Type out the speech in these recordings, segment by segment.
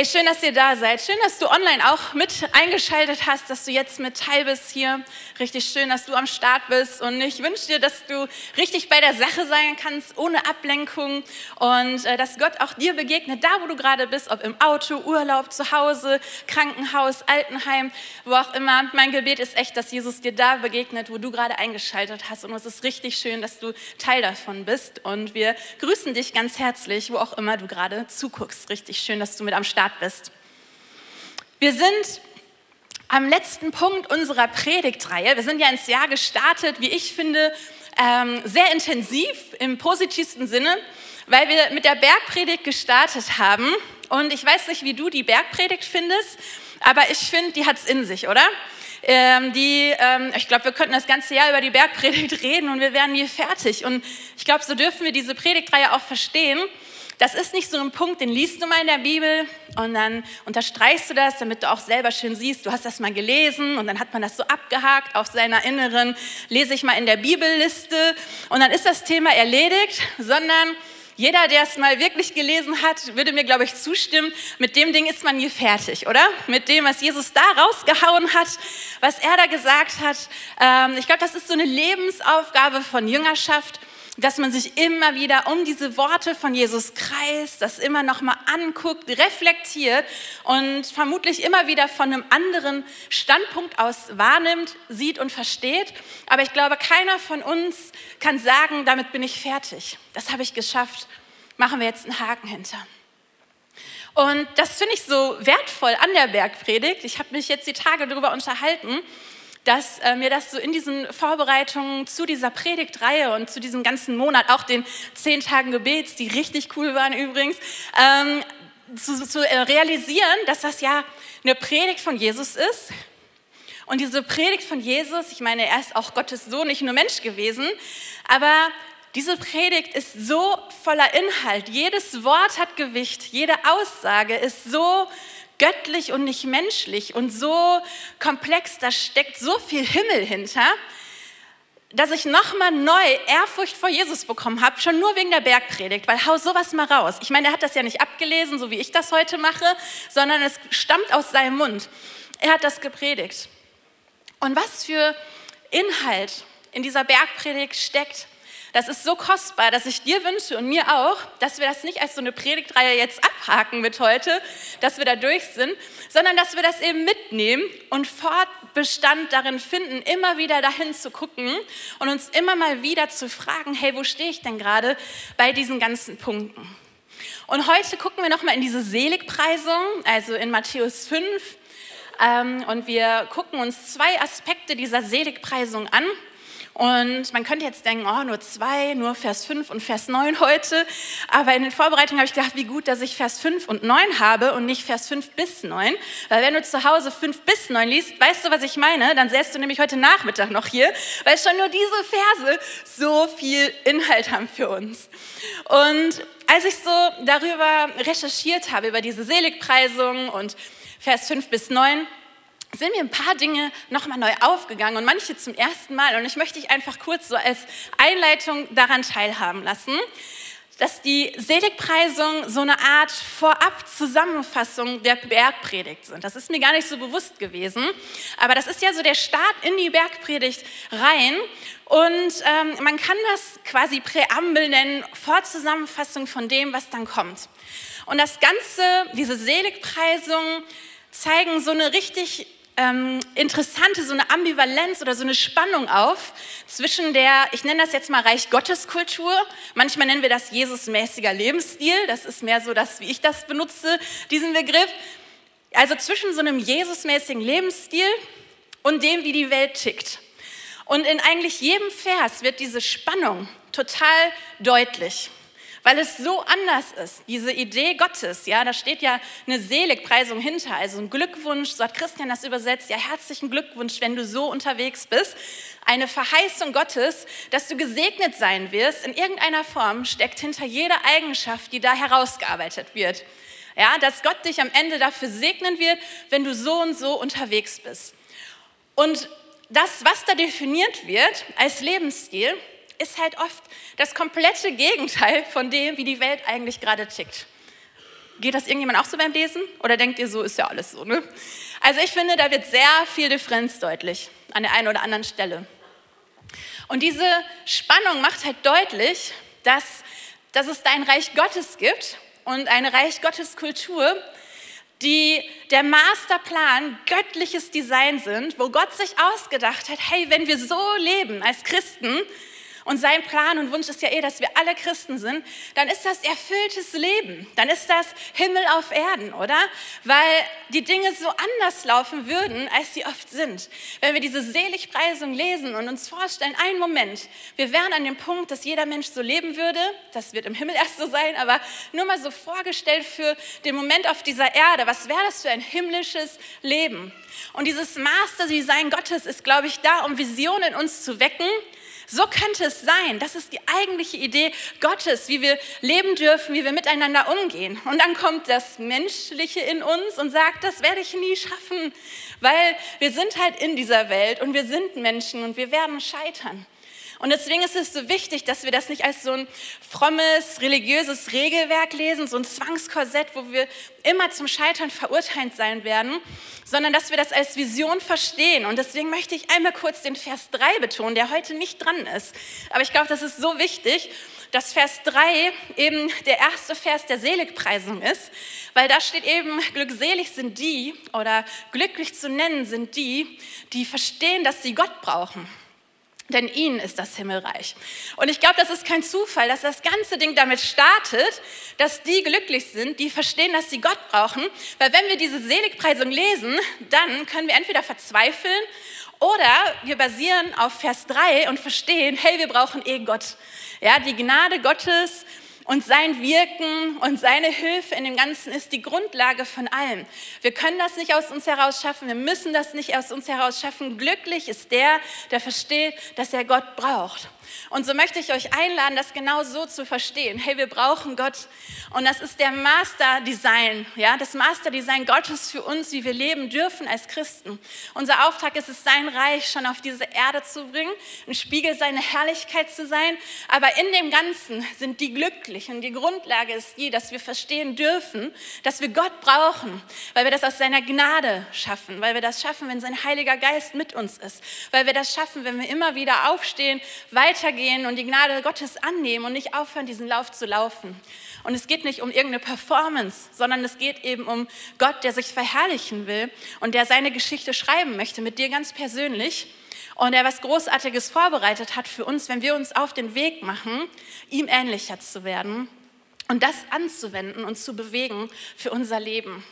Hey, schön, dass ihr da seid. Schön, dass du online auch mit eingeschaltet hast, dass du jetzt mit teil bist hier. Richtig schön, dass du am Start bist. Und ich wünsche dir, dass du richtig bei der Sache sein kannst, ohne Ablenkung. Und äh, dass Gott auch dir begegnet, da wo du gerade bist, ob im Auto, Urlaub, zu Hause, Krankenhaus, Altenheim, wo auch immer. Mein Gebet ist echt, dass Jesus dir da begegnet, wo du gerade eingeschaltet hast. Und es ist richtig schön, dass du Teil davon bist. Und wir grüßen dich ganz herzlich, wo auch immer du gerade zuguckst. Richtig schön, dass du mit am Start Start bist. Wir sind am letzten Punkt unserer Predigtreihe. Wir sind ja ins Jahr gestartet, wie ich finde, ähm, sehr intensiv im positivsten Sinne, weil wir mit der Bergpredigt gestartet haben. Und ich weiß nicht, wie du die Bergpredigt findest, aber ich finde, die hat es in sich, oder? Ähm, die, ähm, ich glaube, wir könnten das ganze Jahr über die Bergpredigt reden und wir wären nie fertig. Und ich glaube, so dürfen wir diese Predigtreihe auch verstehen. Das ist nicht so ein Punkt, den liest du mal in der Bibel und dann unterstreichst du das, damit du auch selber schön siehst, du hast das mal gelesen und dann hat man das so abgehakt auf seiner inneren, lese ich mal in der Bibelliste und dann ist das Thema erledigt, sondern jeder, der es mal wirklich gelesen hat, würde mir, glaube ich, zustimmen, mit dem Ding ist man nie fertig, oder? Mit dem, was Jesus da rausgehauen hat, was er da gesagt hat. Ähm, ich glaube, das ist so eine Lebensaufgabe von Jüngerschaft dass man sich immer wieder um diese Worte von Jesus kreist, das immer noch mal anguckt, reflektiert und vermutlich immer wieder von einem anderen Standpunkt aus wahrnimmt, sieht und versteht. Aber ich glaube, keiner von uns kann sagen, damit bin ich fertig. Das habe ich geschafft. Machen wir jetzt einen Haken hinter. Und das finde ich so wertvoll an der Bergpredigt. Ich habe mich jetzt die Tage darüber unterhalten dass äh, mir das so in diesen Vorbereitungen zu dieser Predigtreihe und zu diesem ganzen Monat, auch den zehn Tagen Gebets, die richtig cool waren übrigens, ähm, zu, zu äh, realisieren, dass das ja eine Predigt von Jesus ist. Und diese Predigt von Jesus, ich meine, er ist auch Gottes Sohn, nicht nur Mensch gewesen, aber diese Predigt ist so voller Inhalt. Jedes Wort hat Gewicht, jede Aussage ist so göttlich und nicht menschlich und so komplex, da steckt so viel Himmel hinter, dass ich nochmal neu Ehrfurcht vor Jesus bekommen habe, schon nur wegen der Bergpredigt, weil hau sowas mal raus. Ich meine, er hat das ja nicht abgelesen, so wie ich das heute mache, sondern es stammt aus seinem Mund. Er hat das gepredigt. Und was für Inhalt in dieser Bergpredigt steckt, das ist so kostbar, dass ich dir wünsche und mir auch, dass wir das nicht als so eine Predigtreihe jetzt abhaken mit heute, dass wir da durch sind, sondern dass wir das eben mitnehmen und Fortbestand darin finden, immer wieder dahin zu gucken und uns immer mal wieder zu fragen, hey, wo stehe ich denn gerade bei diesen ganzen Punkten? Und heute gucken wir nochmal in diese Seligpreisung, also in Matthäus 5. Ähm, und wir gucken uns zwei Aspekte dieser Seligpreisung an. Und man könnte jetzt denken, oh, nur zwei, nur Vers 5 und Vers 9 heute. Aber in den Vorbereitungen habe ich gedacht, wie gut, dass ich Vers 5 und 9 habe und nicht Vers 5 bis 9. Weil wenn du zu Hause 5 bis 9 liest, weißt du, was ich meine? Dann säst du nämlich heute Nachmittag noch hier, weil schon nur diese Verse so viel Inhalt haben für uns. Und als ich so darüber recherchiert habe, über diese Seligpreisung und Vers 5 bis 9, sind mir ein paar Dinge nochmal neu aufgegangen und manche zum ersten Mal. Und ich möchte dich einfach kurz so als Einleitung daran teilhaben lassen, dass die Seligpreisung so eine Art Vorab-Zusammenfassung der Bergpredigt sind. Das ist mir gar nicht so bewusst gewesen, aber das ist ja so der Start in die Bergpredigt rein. Und ähm, man kann das quasi Präambel nennen, Vorzusammenfassung von dem, was dann kommt. Und das Ganze, diese Seligpreisung, zeigen so eine richtig ähm, interessante, so eine Ambivalenz oder so eine Spannung auf zwischen der, ich nenne das jetzt mal Reich Gottes Kultur, manchmal nennen wir das Jesusmäßiger Lebensstil, das ist mehr so das, wie ich das benutze, diesen Begriff. Also zwischen so einem Jesusmäßigen Lebensstil und dem, wie die Welt tickt. Und in eigentlich jedem Vers wird diese Spannung total deutlich weil es so anders ist. Diese Idee Gottes, ja, da steht ja eine Seligpreisung hinter, also ein Glückwunsch, so hat Christian das übersetzt, ja, herzlichen Glückwunsch, wenn du so unterwegs bist. Eine Verheißung Gottes, dass du gesegnet sein wirst, in irgendeiner Form steckt hinter jeder Eigenschaft, die da herausgearbeitet wird. Ja, dass Gott dich am Ende dafür segnen wird, wenn du so und so unterwegs bist. Und das, was da definiert wird als Lebensstil, ist halt oft das komplette Gegenteil von dem, wie die Welt eigentlich gerade tickt. Geht das irgendjemand auch so beim Lesen? Oder denkt ihr so, ist ja alles so, ne? Also ich finde, da wird sehr viel Differenz deutlich an der einen oder anderen Stelle. Und diese Spannung macht halt deutlich, dass, dass es ein Reich Gottes gibt und eine Reich Gottes Kultur, die der Masterplan göttliches Design sind, wo Gott sich ausgedacht hat, hey, wenn wir so leben als Christen, und sein Plan und Wunsch ist ja eh, dass wir alle Christen sind, dann ist das erfülltes Leben. Dann ist das Himmel auf Erden, oder? Weil die Dinge so anders laufen würden, als sie oft sind. Wenn wir diese Seligpreisung lesen und uns vorstellen, einen Moment, wir wären an dem Punkt, dass jeder Mensch so leben würde, das wird im Himmel erst so sein, aber nur mal so vorgestellt für den Moment auf dieser Erde, was wäre das für ein himmlisches Leben? Und dieses Master-Design Gottes ist, glaube ich, da, um Visionen in uns zu wecken, so könnte es sein. Das ist die eigentliche Idee Gottes, wie wir leben dürfen, wie wir miteinander umgehen. Und dann kommt das Menschliche in uns und sagt, das werde ich nie schaffen, weil wir sind halt in dieser Welt und wir sind Menschen und wir werden scheitern. Und deswegen ist es so wichtig, dass wir das nicht als so ein frommes, religiöses Regelwerk lesen, so ein Zwangskorsett, wo wir immer zum Scheitern verurteilt sein werden, sondern dass wir das als Vision verstehen. Und deswegen möchte ich einmal kurz den Vers 3 betonen, der heute nicht dran ist. Aber ich glaube, das ist so wichtig, dass Vers 3 eben der erste Vers der Seligpreisung ist, weil da steht eben, glückselig sind die oder glücklich zu nennen sind die, die verstehen, dass sie Gott brauchen denn ihnen ist das Himmelreich. Und ich glaube, das ist kein Zufall, dass das ganze Ding damit startet, dass die glücklich sind, die verstehen, dass sie Gott brauchen. Weil wenn wir diese Seligpreisung lesen, dann können wir entweder verzweifeln oder wir basieren auf Vers 3 und verstehen, hey, wir brauchen eh Gott. Ja, die Gnade Gottes und sein Wirken und seine Hilfe in dem Ganzen ist die Grundlage von allem. Wir können das nicht aus uns heraus schaffen, wir müssen das nicht aus uns heraus schaffen. Glücklich ist der, der versteht, dass er Gott braucht. Und so möchte ich euch einladen, das genau so zu verstehen. Hey, wir brauchen Gott. Und das ist der Master-Design, ja, das Master-Design Gottes für uns, wie wir leben dürfen als Christen. Unser Auftrag ist es, sein Reich schon auf diese Erde zu bringen, ein Spiegel seiner Herrlichkeit zu sein. Aber in dem Ganzen sind die glücklich. Und die Grundlage ist die, dass wir verstehen dürfen, dass wir Gott brauchen, weil wir das aus seiner Gnade schaffen, weil wir das schaffen, wenn sein Heiliger Geist mit uns ist, weil wir das schaffen, wenn wir immer wieder aufstehen, weiter weitergehen und die Gnade Gottes annehmen und nicht aufhören, diesen Lauf zu laufen. Und es geht nicht um irgendeine Performance, sondern es geht eben um Gott, der sich verherrlichen will und der seine Geschichte schreiben möchte, mit dir ganz persönlich. Und der was Großartiges vorbereitet hat für uns, wenn wir uns auf den Weg machen, ihm ähnlicher zu werden und das anzuwenden und zu bewegen für unser Leben.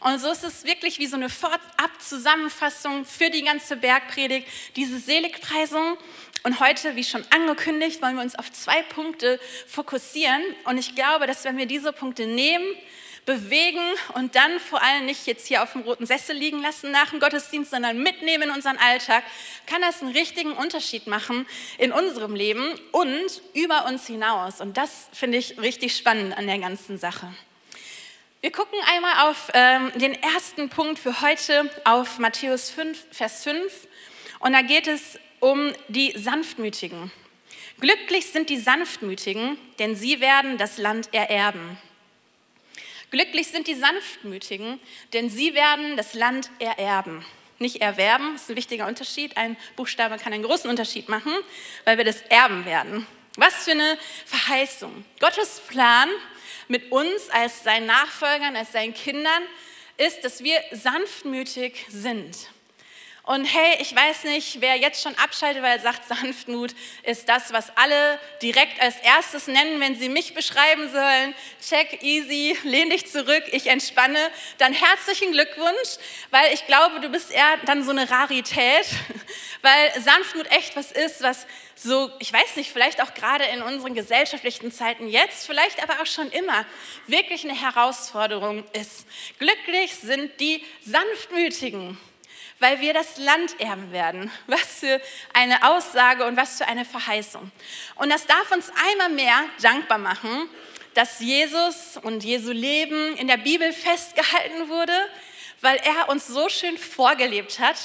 Und so ist es wirklich wie so eine Vorab-Zusammenfassung für die ganze Bergpredigt, diese Seligpreisung. Und heute, wie schon angekündigt, wollen wir uns auf zwei Punkte fokussieren. Und ich glaube, dass wenn wir diese Punkte nehmen, bewegen und dann vor allem nicht jetzt hier auf dem roten Sessel liegen lassen nach dem Gottesdienst, sondern mitnehmen in unseren Alltag, kann das einen richtigen Unterschied machen in unserem Leben und über uns hinaus. Und das finde ich richtig spannend an der ganzen Sache. Wir gucken einmal auf ähm, den ersten Punkt für heute, auf Matthäus 5, Vers 5. Und da geht es um die Sanftmütigen. Glücklich sind die Sanftmütigen, denn sie werden das Land ererben. Glücklich sind die Sanftmütigen, denn sie werden das Land ererben. Nicht erwerben, ist ein wichtiger Unterschied. Ein Buchstabe kann einen großen Unterschied machen, weil wir das erben werden. Was für eine Verheißung. Gottes Plan mit uns als seinen Nachfolgern, als seinen Kindern, ist, dass wir sanftmütig sind. Und hey, ich weiß nicht, wer jetzt schon abschaltet, weil er sagt, Sanftmut ist das, was alle direkt als erstes nennen, wenn sie mich beschreiben sollen. Check, easy, lehn dich zurück, ich entspanne. Dann herzlichen Glückwunsch, weil ich glaube, du bist eher dann so eine Rarität, weil Sanftmut echt was ist, was so, ich weiß nicht, vielleicht auch gerade in unseren gesellschaftlichen Zeiten jetzt, vielleicht aber auch schon immer, wirklich eine Herausforderung ist. Glücklich sind die Sanftmütigen weil wir das Land erben werden. Was für eine Aussage und was für eine Verheißung. Und das darf uns einmal mehr dankbar machen, dass Jesus und Jesu Leben in der Bibel festgehalten wurde, weil er uns so schön vorgelebt hat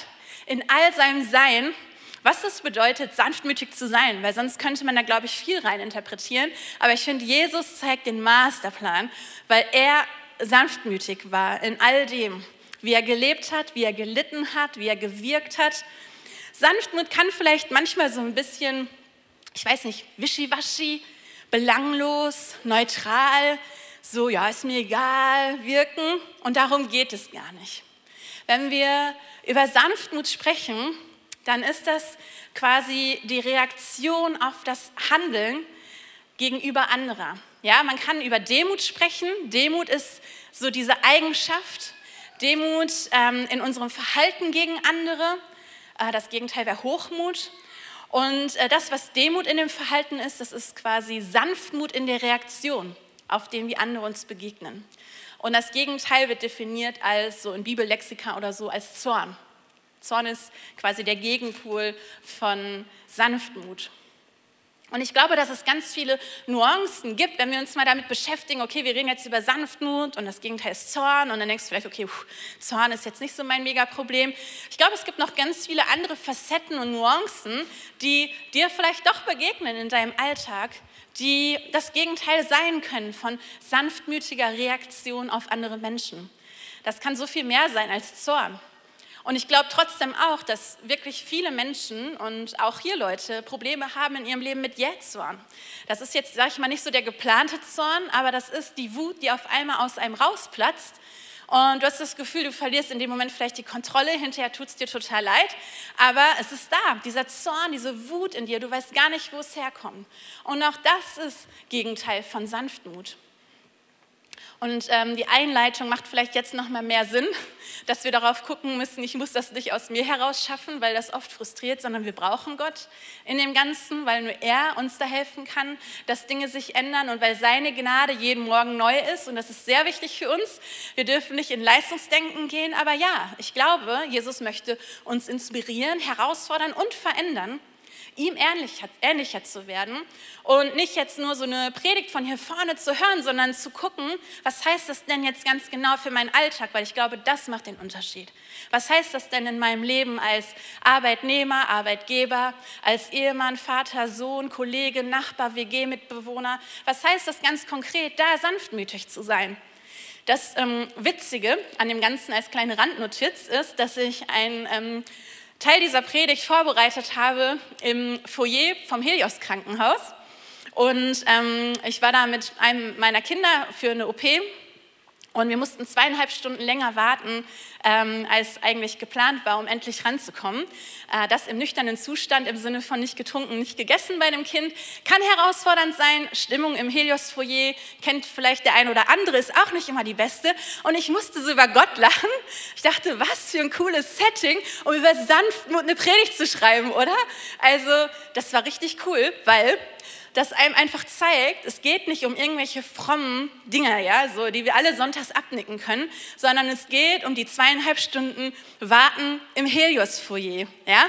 in all seinem Sein, was es bedeutet, sanftmütig zu sein, weil sonst könnte man da, glaube ich, viel rein interpretieren. Aber ich finde, Jesus zeigt den Masterplan, weil er sanftmütig war in all dem, wie er gelebt hat, wie er gelitten hat, wie er gewirkt hat. Sanftmut kann vielleicht manchmal so ein bisschen, ich weiß nicht, wischiwaschi, belanglos, neutral, so, ja, ist mir egal, wirken. Und darum geht es gar nicht. Wenn wir über Sanftmut sprechen, dann ist das quasi die Reaktion auf das Handeln gegenüber anderer. Ja, man kann über Demut sprechen. Demut ist so diese Eigenschaft, Demut ähm, in unserem Verhalten gegen andere. Äh, das Gegenteil wäre Hochmut. Und äh, das, was Demut in dem Verhalten ist, das ist quasi Sanftmut in der Reaktion auf dem, wie andere uns begegnen. Und das Gegenteil wird definiert als so in Bibellexika oder so als Zorn. Zorn ist quasi der Gegenpol von Sanftmut. Und ich glaube, dass es ganz viele Nuancen gibt, wenn wir uns mal damit beschäftigen, okay, wir reden jetzt über Sanftmut und das Gegenteil ist Zorn und dann denkst du vielleicht, okay, pff, Zorn ist jetzt nicht so mein Megaproblem. Ich glaube, es gibt noch ganz viele andere Facetten und Nuancen, die dir vielleicht doch begegnen in deinem Alltag, die das Gegenteil sein können von sanftmütiger Reaktion auf andere Menschen. Das kann so viel mehr sein als Zorn. Und ich glaube trotzdem auch, dass wirklich viele Menschen und auch hier Leute Probleme haben in ihrem Leben mit Jähzorn. Das ist jetzt, sage ich mal, nicht so der geplante Zorn, aber das ist die Wut, die auf einmal aus einem rausplatzt. Und du hast das Gefühl, du verlierst in dem Moment vielleicht die Kontrolle, hinterher tut es dir total leid, aber es ist da, dieser Zorn, diese Wut in dir, du weißt gar nicht, wo es herkommt. Und auch das ist Gegenteil von Sanftmut. Und ähm, die Einleitung macht vielleicht jetzt noch mal mehr Sinn, dass wir darauf gucken müssen, ich muss das nicht aus mir heraus schaffen, weil das oft frustriert, sondern wir brauchen Gott in dem Ganzen, weil nur er uns da helfen kann, dass Dinge sich ändern und weil seine Gnade jeden Morgen neu ist. Und das ist sehr wichtig für uns. Wir dürfen nicht in Leistungsdenken gehen, aber ja, ich glaube, Jesus möchte uns inspirieren, herausfordern und verändern ihm ähnlicher, ähnlicher zu werden und nicht jetzt nur so eine Predigt von hier vorne zu hören, sondern zu gucken, was heißt das denn jetzt ganz genau für meinen Alltag, weil ich glaube, das macht den Unterschied. Was heißt das denn in meinem Leben als Arbeitnehmer, Arbeitgeber, als Ehemann, Vater, Sohn, Kollege, Nachbar, WG-Mitbewohner? Was heißt das ganz konkret, da sanftmütig zu sein? Das ähm, Witzige an dem Ganzen als kleine Randnotiz ist, dass ich ein ähm, Teil dieser Predigt vorbereitet habe im Foyer vom Helios Krankenhaus. Und ähm, ich war da mit einem meiner Kinder für eine OP und wir mussten zweieinhalb Stunden länger warten, ähm, als eigentlich geplant war, um endlich ranzukommen. Äh, das im nüchternen Zustand im Sinne von nicht getrunken, nicht gegessen bei dem Kind kann herausfordernd sein. Stimmung im Helios-Foyer kennt vielleicht der ein oder andere, ist auch nicht immer die beste. Und ich musste so über Gott lachen. Ich dachte, was für ein cooles Setting, um über Sanftmut eine Predigt zu schreiben, oder? Also, das war richtig cool, weil das einem einfach zeigt, es geht nicht um irgendwelche frommen Dinge, ja, so, die wir alle sonntags abnicken können, sondern es geht um die zweieinhalb Stunden Warten im Helios-Foyer, ja,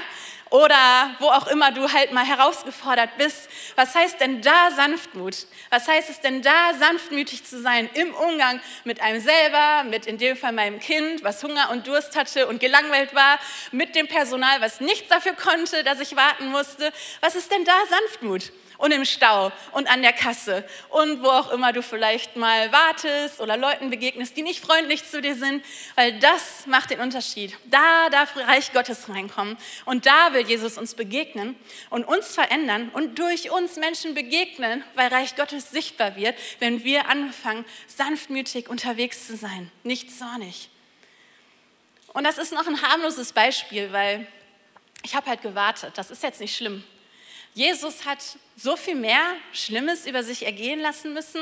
oder wo auch immer du halt mal herausgefordert bist. Was heißt denn da Sanftmut? Was heißt es denn da sanftmütig zu sein im Umgang mit einem selber, mit in dem Fall meinem Kind, was Hunger und Durst hatte und gelangweilt war, mit dem Personal, was nichts dafür konnte, dass ich warten musste? Was ist denn da Sanftmut? Und im Stau und an der Kasse und wo auch immer du vielleicht mal wartest oder Leuten begegnest, die nicht freundlich zu dir sind, weil das macht den Unterschied. Da darf Reich Gottes reinkommen und da will Jesus uns begegnen und uns verändern und durch uns Menschen begegnen, weil Reich Gottes sichtbar wird, wenn wir anfangen, sanftmütig unterwegs zu sein, nicht zornig. Und das ist noch ein harmloses Beispiel, weil ich habe halt gewartet. Das ist jetzt nicht schlimm. Jesus hat so viel mehr Schlimmes über sich ergehen lassen müssen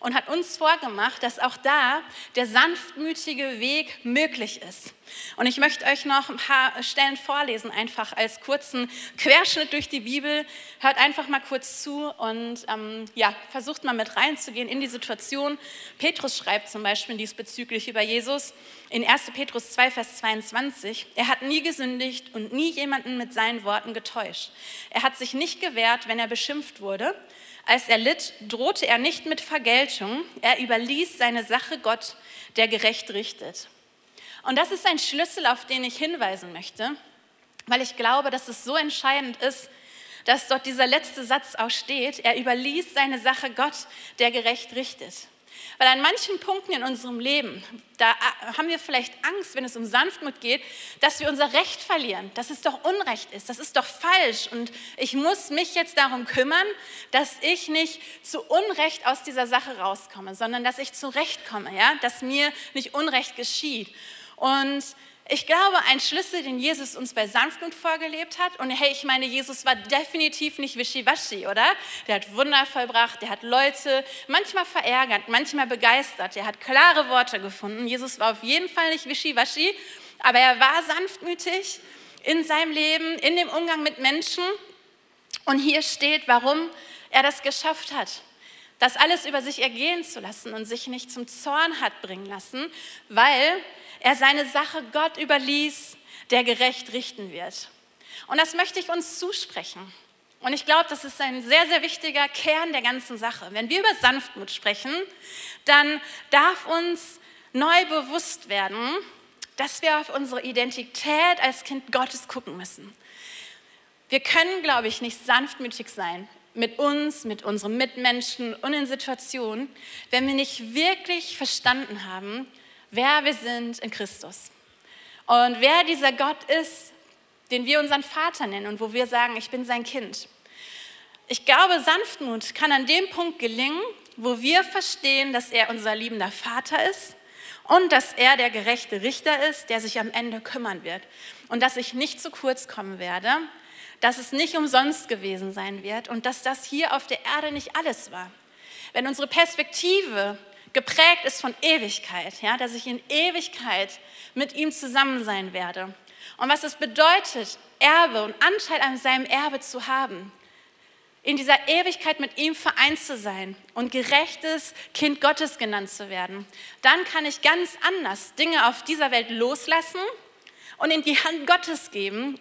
und hat uns vorgemacht, dass auch da der sanftmütige Weg möglich ist. Und ich möchte euch noch ein paar Stellen vorlesen, einfach als kurzen Querschnitt durch die Bibel. Hört einfach mal kurz zu und ähm, ja, versucht mal mit reinzugehen in die Situation. Petrus schreibt zum Beispiel diesbezüglich über Jesus in 1. Petrus 2, Vers 22. Er hat nie gesündigt und nie jemanden mit seinen Worten getäuscht. Er hat sich nicht gewehrt, wenn er beschimpft beschimpft wurde. Als er litt, drohte er nicht mit Vergeltung, er überließ seine Sache Gott, der gerecht richtet. Und das ist ein Schlüssel, auf den ich hinweisen möchte, weil ich glaube, dass es so entscheidend ist, dass dort dieser letzte Satz auch steht, er überließ seine Sache Gott, der gerecht richtet. Weil an manchen Punkten in unserem Leben, da äh, haben wir vielleicht Angst, wenn es um Sanftmut geht, dass wir unser Recht verlieren, dass es doch Unrecht ist, das ist doch falsch und ich muss mich jetzt darum kümmern, dass ich nicht zu Unrecht aus dieser Sache rauskomme, sondern dass ich zu Recht komme, ja? dass mir nicht Unrecht geschieht. Und ich glaube, ein Schlüssel, den Jesus uns bei Sanftmut vorgelebt hat, und hey, ich meine, Jesus war definitiv nicht wischiwaschi, oder? Der hat Wunder vollbracht, der hat Leute manchmal verärgert, manchmal begeistert, der hat klare Worte gefunden. Jesus war auf jeden Fall nicht wischiwaschi, aber er war sanftmütig in seinem Leben, in dem Umgang mit Menschen. Und hier steht, warum er das geschafft hat das alles über sich ergehen zu lassen und sich nicht zum Zorn hat bringen lassen, weil er seine Sache Gott überließ, der gerecht richten wird. Und das möchte ich uns zusprechen. Und ich glaube, das ist ein sehr, sehr wichtiger Kern der ganzen Sache. Wenn wir über Sanftmut sprechen, dann darf uns neu bewusst werden, dass wir auf unsere Identität als Kind Gottes gucken müssen. Wir können, glaube ich, nicht sanftmütig sein mit uns, mit unseren Mitmenschen und in Situationen, wenn wir nicht wirklich verstanden haben, wer wir sind in Christus. Und wer dieser Gott ist, den wir unseren Vater nennen und wo wir sagen, ich bin sein Kind. Ich glaube, Sanftmut kann an dem Punkt gelingen, wo wir verstehen, dass er unser liebender Vater ist und dass er der gerechte Richter ist, der sich am Ende kümmern wird. Und dass ich nicht zu kurz kommen werde, dass es nicht umsonst gewesen sein wird und dass das hier auf der Erde nicht alles war. Wenn unsere Perspektive geprägt ist von Ewigkeit, ja, dass ich in Ewigkeit mit ihm zusammen sein werde. Und was es bedeutet, Erbe und Anteil an seinem Erbe zu haben, in dieser Ewigkeit mit ihm vereint zu sein und gerechtes Kind Gottes genannt zu werden, dann kann ich ganz anders Dinge auf dieser Welt loslassen und in die Hand Gottes geben,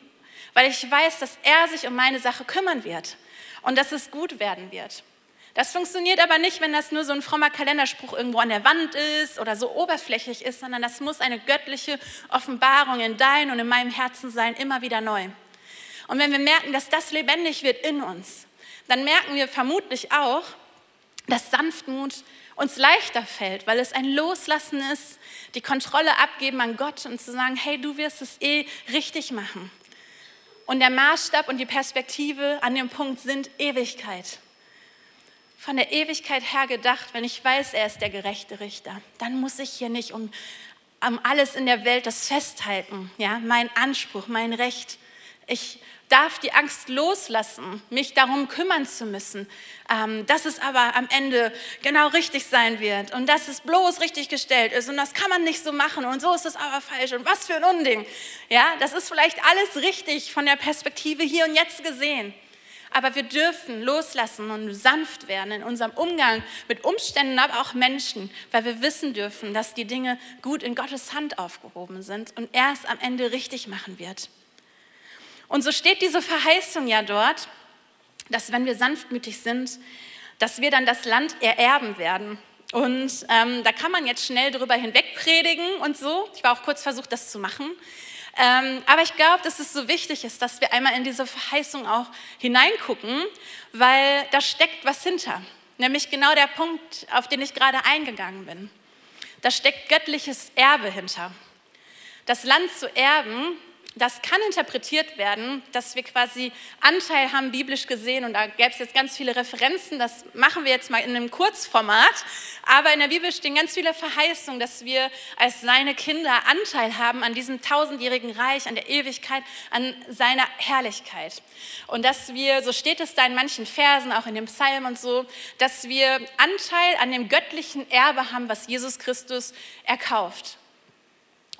weil ich weiß, dass er sich um meine Sache kümmern wird und dass es gut werden wird. Das funktioniert aber nicht, wenn das nur so ein frommer Kalenderspruch irgendwo an der Wand ist oder so oberflächlich ist, sondern das muss eine göttliche Offenbarung in dein und in meinem Herzen sein, immer wieder neu. Und wenn wir merken, dass das lebendig wird in uns, dann merken wir vermutlich auch, dass Sanftmut uns leichter fällt, weil es ein Loslassen ist, die Kontrolle abgeben an Gott und zu sagen, hey, du wirst es eh richtig machen. Und der Maßstab und die Perspektive an dem Punkt sind Ewigkeit von der Ewigkeit her gedacht, wenn ich weiß, er ist der gerechte Richter, dann muss ich hier nicht um, um alles in der Welt das festhalten, ja, mein Anspruch, mein Recht. Ich darf die Angst loslassen, mich darum kümmern zu müssen, ähm, dass es aber am Ende genau richtig sein wird und dass es bloß richtig gestellt ist und das kann man nicht so machen und so ist es aber falsch und was für ein Unding. Ja, das ist vielleicht alles richtig von der Perspektive hier und jetzt gesehen. Aber wir dürfen loslassen und sanft werden in unserem Umgang mit Umständen, aber auch Menschen, weil wir wissen dürfen, dass die Dinge gut in Gottes Hand aufgehoben sind und er es am Ende richtig machen wird. Und so steht diese Verheißung ja dort, dass wenn wir sanftmütig sind, dass wir dann das Land ererben werden. Und ähm, da kann man jetzt schnell drüber hinweg predigen und so. Ich war auch kurz versucht, das zu machen. Ähm, aber ich glaube, dass es so wichtig ist, dass wir einmal in diese Verheißung auch hineingucken, weil da steckt was hinter. Nämlich genau der Punkt, auf den ich gerade eingegangen bin. Da steckt göttliches Erbe hinter. Das Land zu erben das kann interpretiert werden, dass wir quasi Anteil haben, biblisch gesehen. Und da gäbe es jetzt ganz viele Referenzen. Das machen wir jetzt mal in einem Kurzformat. Aber in der Bibel stehen ganz viele Verheißungen, dass wir als seine Kinder Anteil haben an diesem tausendjährigen Reich, an der Ewigkeit, an seiner Herrlichkeit. Und dass wir, so steht es da in manchen Versen, auch in dem Psalm und so, dass wir Anteil an dem göttlichen Erbe haben, was Jesus Christus erkauft.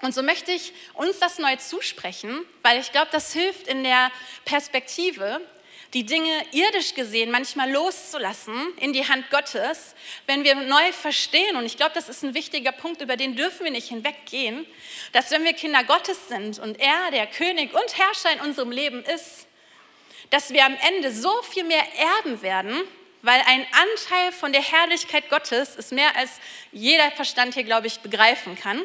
Und so möchte ich uns das neu zusprechen, weil ich glaube, das hilft in der Perspektive, die Dinge irdisch gesehen manchmal loszulassen in die Hand Gottes, wenn wir neu verstehen, und ich glaube, das ist ein wichtiger Punkt, über den dürfen wir nicht hinweggehen, dass wenn wir Kinder Gottes sind und er der König und Herrscher in unserem Leben ist, dass wir am Ende so viel mehr erben werden, weil ein Anteil von der Herrlichkeit Gottes ist mehr als jeder Verstand hier, glaube ich, begreifen kann.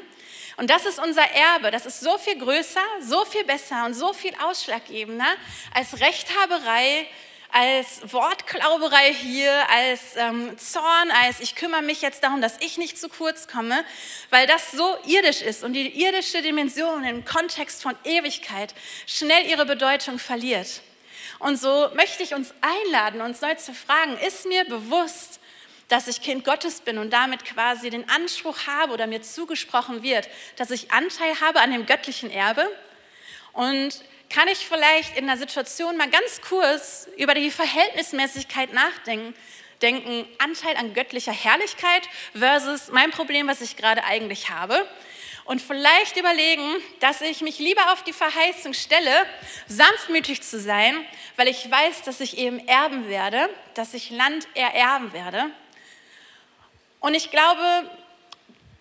Und das ist unser Erbe. Das ist so viel größer, so viel besser und so viel ausschlaggebender als Rechthaberei als Wortklauberei hier, als ähm, Zorn, als ich kümmere mich jetzt darum, dass ich nicht zu kurz komme, weil das so irdisch ist und die irdische Dimension im Kontext von Ewigkeit schnell ihre Bedeutung verliert. Und so möchte ich uns einladen, uns neu zu fragen, ist mir bewusst, dass ich Kind Gottes bin und damit quasi den Anspruch habe oder mir zugesprochen wird, dass ich Anteil habe an dem göttlichen Erbe? Und kann ich vielleicht in der Situation mal ganz kurz über die Verhältnismäßigkeit nachdenken? Denken, Anteil an göttlicher Herrlichkeit versus mein Problem, was ich gerade eigentlich habe. Und vielleicht überlegen, dass ich mich lieber auf die Verheißung stelle, sanftmütig zu sein, weil ich weiß, dass ich eben erben werde, dass ich Land ererben werde. Und ich glaube,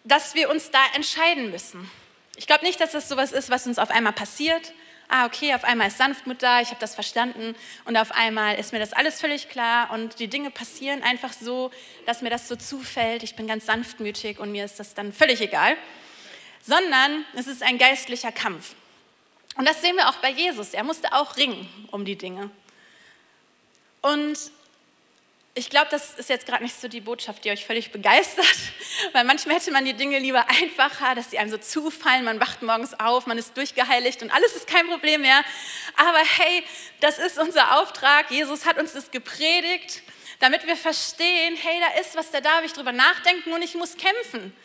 dass wir uns da entscheiden müssen. Ich glaube nicht, dass das sowas ist, was uns auf einmal passiert. Ah, okay, auf einmal ist Sanftmut da, ich habe das verstanden und auf einmal ist mir das alles völlig klar und die Dinge passieren einfach so, dass mir das so zufällt. Ich bin ganz sanftmütig und mir ist das dann völlig egal. Sondern es ist ein geistlicher Kampf. Und das sehen wir auch bei Jesus. Er musste auch ringen um die Dinge. Und ich glaube, das ist jetzt gerade nicht so die Botschaft, die euch völlig begeistert, weil manchmal hätte man die Dinge lieber einfacher, dass sie einem so zufallen, man wacht morgens auf, man ist durchgeheiligt und alles ist kein Problem mehr. Aber hey, das ist unser Auftrag. Jesus hat uns das gepredigt, damit wir verstehen, hey, da ist was, da darf ich drüber nachdenken und ich muss kämpfen.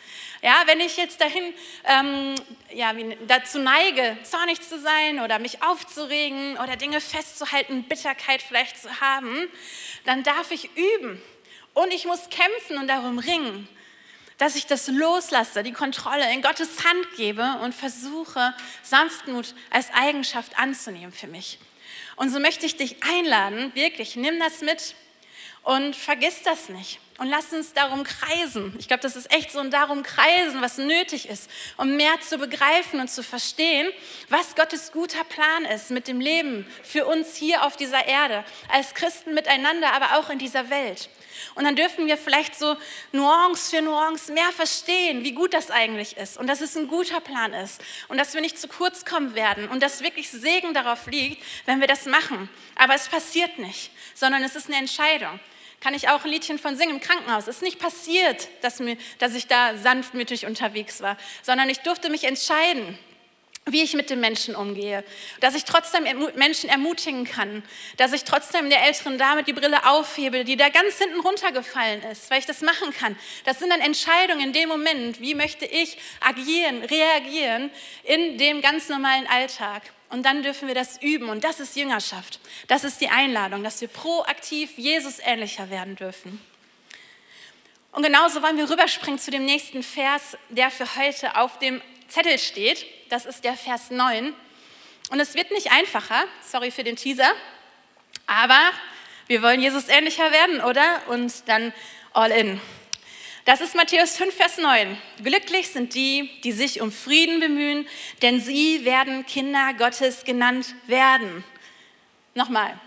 Ja, wenn ich jetzt dahin ähm, ja, dazu neige, zornig zu sein oder mich aufzuregen oder Dinge festzuhalten, Bitterkeit vielleicht zu haben, dann darf ich üben und ich muss kämpfen und darum ringen, dass ich das loslasse, die Kontrolle in Gottes Hand gebe und versuche, Sanftmut als Eigenschaft anzunehmen für mich. Und so möchte ich dich einladen, wirklich, nimm das mit und vergiss das nicht. Und lass uns darum kreisen. Ich glaube, das ist echt so ein darum kreisen, was nötig ist, um mehr zu begreifen und zu verstehen, was Gottes guter Plan ist mit dem Leben für uns hier auf dieser Erde, als Christen miteinander, aber auch in dieser Welt. Und dann dürfen wir vielleicht so Nuance für Nuance mehr verstehen, wie gut das eigentlich ist und dass es ein guter Plan ist und dass wir nicht zu kurz kommen werden und dass wirklich Segen darauf liegt, wenn wir das machen. Aber es passiert nicht, sondern es ist eine Entscheidung kann ich auch ein Liedchen von singen im Krankenhaus. Es ist nicht passiert, dass, mir, dass ich da sanftmütig unterwegs war, sondern ich durfte mich entscheiden, wie ich mit den Menschen umgehe, dass ich trotzdem Menschen ermutigen kann, dass ich trotzdem der älteren Dame die Brille aufhebe, die da ganz hinten runtergefallen ist, weil ich das machen kann. Das sind dann Entscheidungen in dem Moment, wie möchte ich agieren, reagieren in dem ganz normalen Alltag. Und dann dürfen wir das üben. Und das ist Jüngerschaft. Das ist die Einladung, dass wir proaktiv Jesus ähnlicher werden dürfen. Und genauso wollen wir rüberspringen zu dem nächsten Vers, der für heute auf dem Zettel steht. Das ist der Vers 9. Und es wird nicht einfacher, sorry für den Teaser, aber wir wollen Jesus ähnlicher werden, oder? Und dann all in. Das ist Matthäus 5, Vers 9. Glücklich sind die, die sich um Frieden bemühen, denn sie werden Kinder Gottes genannt werden. Nochmal.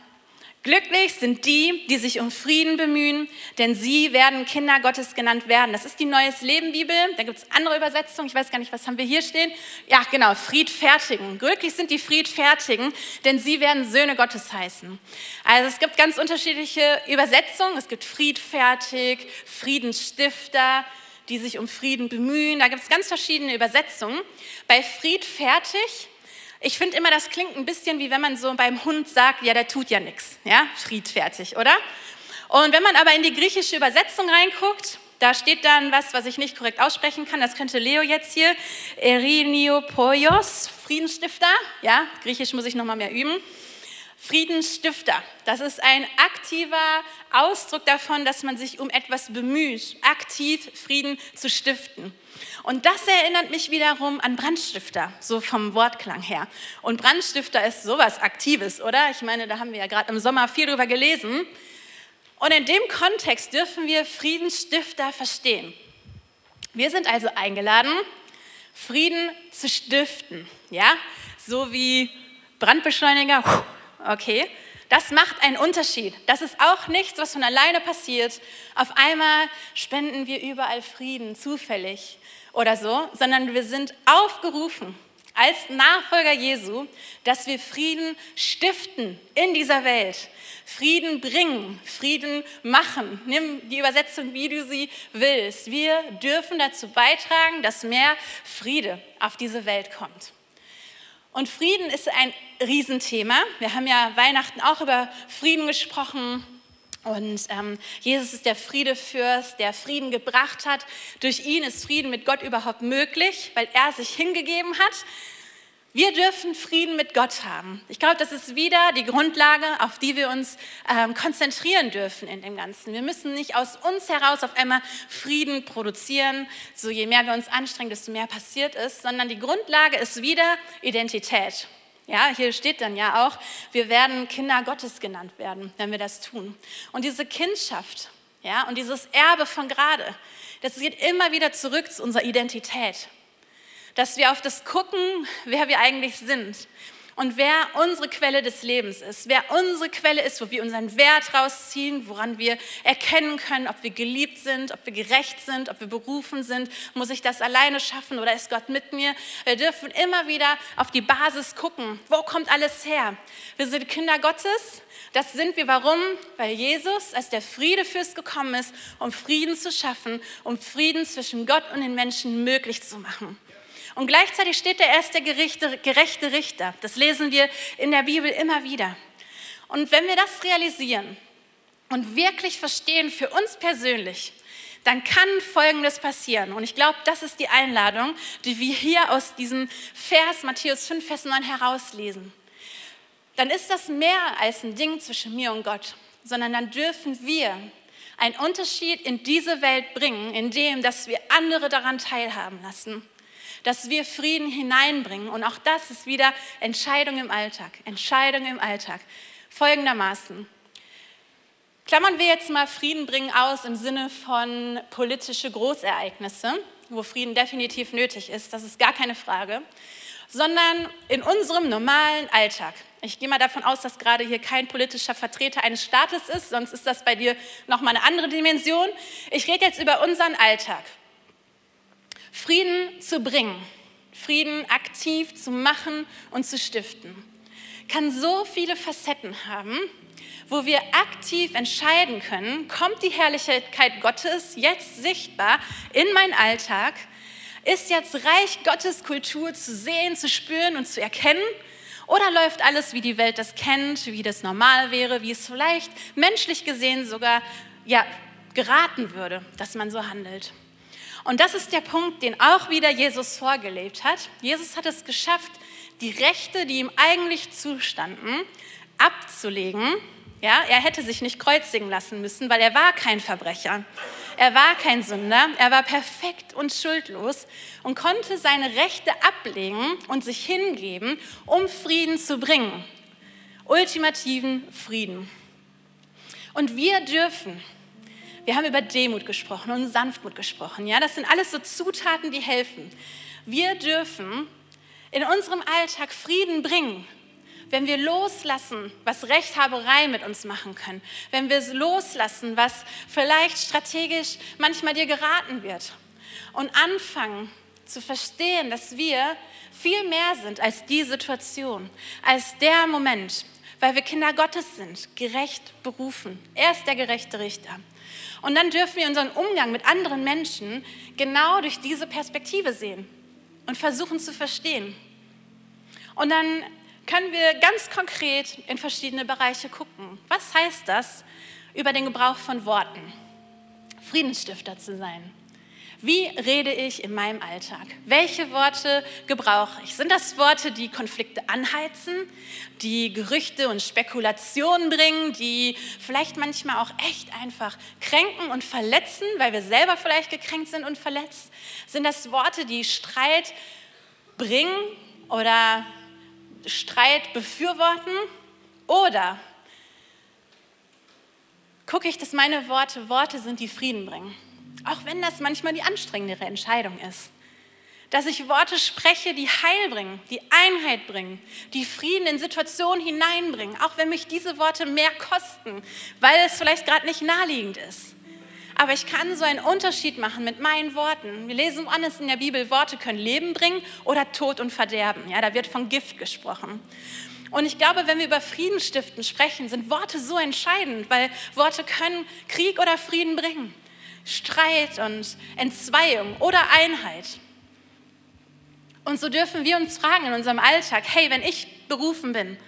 Glücklich sind die, die sich um Frieden bemühen, denn sie werden Kinder Gottes genannt werden. Das ist die Neues Leben Bibel. Da gibt es andere Übersetzungen. Ich weiß gar nicht, was haben wir hier stehen? Ja, genau, Friedfertigen. Glücklich sind die Friedfertigen, denn sie werden Söhne Gottes heißen. Also es gibt ganz unterschiedliche Übersetzungen. Es gibt Friedfertig, Friedensstifter, die sich um Frieden bemühen. Da gibt es ganz verschiedene Übersetzungen. Bei Friedfertig ich finde immer, das klingt ein bisschen wie wenn man so beim Hund sagt, ja, der tut ja nichts, ja, friedfertig, oder? Und wenn man aber in die griechische Übersetzung reinguckt, da steht dann was, was ich nicht korrekt aussprechen kann, das könnte Leo jetzt hier, Eriniopoios, Friedensstifter, ja, griechisch muss ich nochmal mehr üben. Friedensstifter, das ist ein aktiver Ausdruck davon, dass man sich um etwas bemüht, aktiv Frieden zu stiften. Und das erinnert mich wiederum an Brandstifter, so vom Wortklang her. Und Brandstifter ist sowas Aktives, oder? Ich meine, da haben wir ja gerade im Sommer viel drüber gelesen. Und in dem Kontext dürfen wir Friedensstifter verstehen. Wir sind also eingeladen, Frieden zu stiften, ja? So wie Brandbeschleuniger, okay? Das macht einen Unterschied. Das ist auch nichts, was von alleine passiert. Auf einmal spenden wir überall Frieden, zufällig oder so, sondern wir sind aufgerufen, als Nachfolger Jesu, dass wir Frieden stiften in dieser Welt. Frieden bringen, Frieden machen. Nimm die Übersetzung, wie du sie willst. Wir dürfen dazu beitragen, dass mehr Friede auf diese Welt kommt. Und Frieden ist ein Riesenthema. Wir haben ja Weihnachten auch über Frieden gesprochen. Und ähm, Jesus ist der Friedefürst, der Frieden gebracht hat. Durch ihn ist Frieden mit Gott überhaupt möglich, weil er sich hingegeben hat. Wir dürfen Frieden mit Gott haben. Ich glaube, das ist wieder die Grundlage, auf die wir uns ähm, konzentrieren dürfen in dem Ganzen. Wir müssen nicht aus uns heraus auf einmal Frieden produzieren. So je mehr wir uns anstrengen, desto mehr passiert ist, sondern die Grundlage ist wieder Identität. Ja, hier steht dann ja auch, wir werden Kinder Gottes genannt werden, wenn wir das tun. Und diese Kindschaft, ja, und dieses Erbe von gerade, das geht immer wieder zurück zu unserer Identität. Dass wir auf das gucken, wer wir eigentlich sind und wer unsere Quelle des Lebens ist, wer unsere Quelle ist, wo wir unseren Wert rausziehen, woran wir erkennen können, ob wir geliebt sind, ob wir gerecht sind, ob wir berufen sind, muss ich das alleine schaffen oder ist Gott mit mir? Wir dürfen immer wieder auf die Basis gucken, wo kommt alles her? Wir sind Kinder Gottes, das sind wir. Warum? Weil Jesus als der Friedefürst gekommen ist, um Frieden zu schaffen, um Frieden zwischen Gott und den Menschen möglich zu machen. Und gleichzeitig steht er erst der gerechte, gerechte Richter. Das lesen wir in der Bibel immer wieder. Und wenn wir das realisieren und wirklich verstehen für uns persönlich, dann kann Folgendes passieren. Und ich glaube, das ist die Einladung, die wir hier aus diesem Vers Matthäus 5, Vers 9 herauslesen. Dann ist das mehr als ein Ding zwischen mir und Gott, sondern dann dürfen wir einen Unterschied in diese Welt bringen, indem dass wir andere daran teilhaben lassen dass wir Frieden hineinbringen. Und auch das ist wieder Entscheidung im Alltag. Entscheidung im Alltag. Folgendermaßen. Klammern wir jetzt mal Frieden bringen aus im Sinne von politische Großereignisse, wo Frieden definitiv nötig ist, das ist gar keine Frage, sondern in unserem normalen Alltag. Ich gehe mal davon aus, dass gerade hier kein politischer Vertreter eines Staates ist, sonst ist das bei dir nochmal eine andere Dimension. Ich rede jetzt über unseren Alltag. Frieden zu bringen, Frieden aktiv zu machen und zu stiften, kann so viele Facetten haben, wo wir aktiv entscheiden können, kommt die Herrlichkeit Gottes jetzt sichtbar in meinen Alltag, ist jetzt Reich Gottes Kultur zu sehen, zu spüren und zu erkennen? Oder läuft alles, wie die Welt das kennt, wie das normal wäre, wie es vielleicht menschlich gesehen sogar ja, geraten würde, dass man so handelt? Und das ist der Punkt, den auch wieder Jesus vorgelebt hat. Jesus hat es geschafft, die Rechte, die ihm eigentlich zustanden, abzulegen. Ja, er hätte sich nicht kreuzigen lassen müssen, weil er war kein Verbrecher. Er war kein Sünder, er war perfekt und schuldlos und konnte seine Rechte ablegen und sich hingeben, um Frieden zu bringen. Ultimativen Frieden. Und wir dürfen wir haben über Demut gesprochen und Sanftmut gesprochen. Ja, das sind alles so Zutaten, die helfen. Wir dürfen in unserem Alltag Frieden bringen, wenn wir loslassen, was Rechthaberei mit uns machen können, wenn wir loslassen, was vielleicht strategisch manchmal dir geraten wird und anfangen zu verstehen, dass wir viel mehr sind als die Situation, als der Moment, weil wir Kinder Gottes sind, gerecht berufen. Er ist der gerechte Richter. Und dann dürfen wir unseren Umgang mit anderen Menschen genau durch diese Perspektive sehen und versuchen zu verstehen. Und dann können wir ganz konkret in verschiedene Bereiche gucken. Was heißt das über den Gebrauch von Worten? Friedensstifter zu sein. Wie rede ich in meinem Alltag? Welche Worte gebrauche ich? Sind das Worte, die Konflikte anheizen, die Gerüchte und Spekulationen bringen, die vielleicht manchmal auch echt einfach kränken und verletzen, weil wir selber vielleicht gekränkt sind und verletzt? Sind das Worte, die Streit bringen oder Streit befürworten? Oder gucke ich, dass meine Worte Worte sind, die Frieden bringen? Auch wenn das manchmal die anstrengendere Entscheidung ist. Dass ich Worte spreche, die Heil bringen, die Einheit bringen, die Frieden in Situationen hineinbringen, auch wenn mich diese Worte mehr kosten, weil es vielleicht gerade nicht naheliegend ist. Aber ich kann so einen Unterschied machen mit meinen Worten. Wir lesen woanders in der Bibel, Worte können Leben bringen oder Tod und Verderben. Ja, da wird von Gift gesprochen. Und ich glaube, wenn wir über Frieden stiften sprechen, sind Worte so entscheidend, weil Worte können Krieg oder Frieden bringen. Streit und Entzweiung oder Einheit. Und so dürfen wir uns fragen in unserem Alltag, hey, wenn ich berufen bin,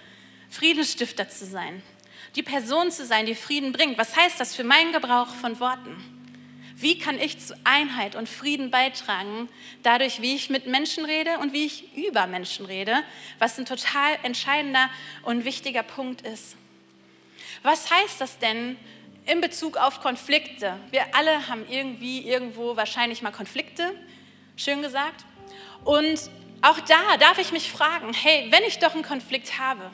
Friedensstifter zu sein, die Person zu sein, die Frieden bringt, was heißt das für meinen Gebrauch von Worten? Wie kann ich zu Einheit und Frieden beitragen, dadurch, wie ich mit Menschen rede und wie ich über Menschen rede, was ein total entscheidender und wichtiger Punkt ist. Was heißt das denn in Bezug auf Konflikte? Wir alle haben irgendwie irgendwo wahrscheinlich mal Konflikte, schön gesagt. Und auch da darf ich mich fragen, hey, wenn ich doch einen Konflikt habe,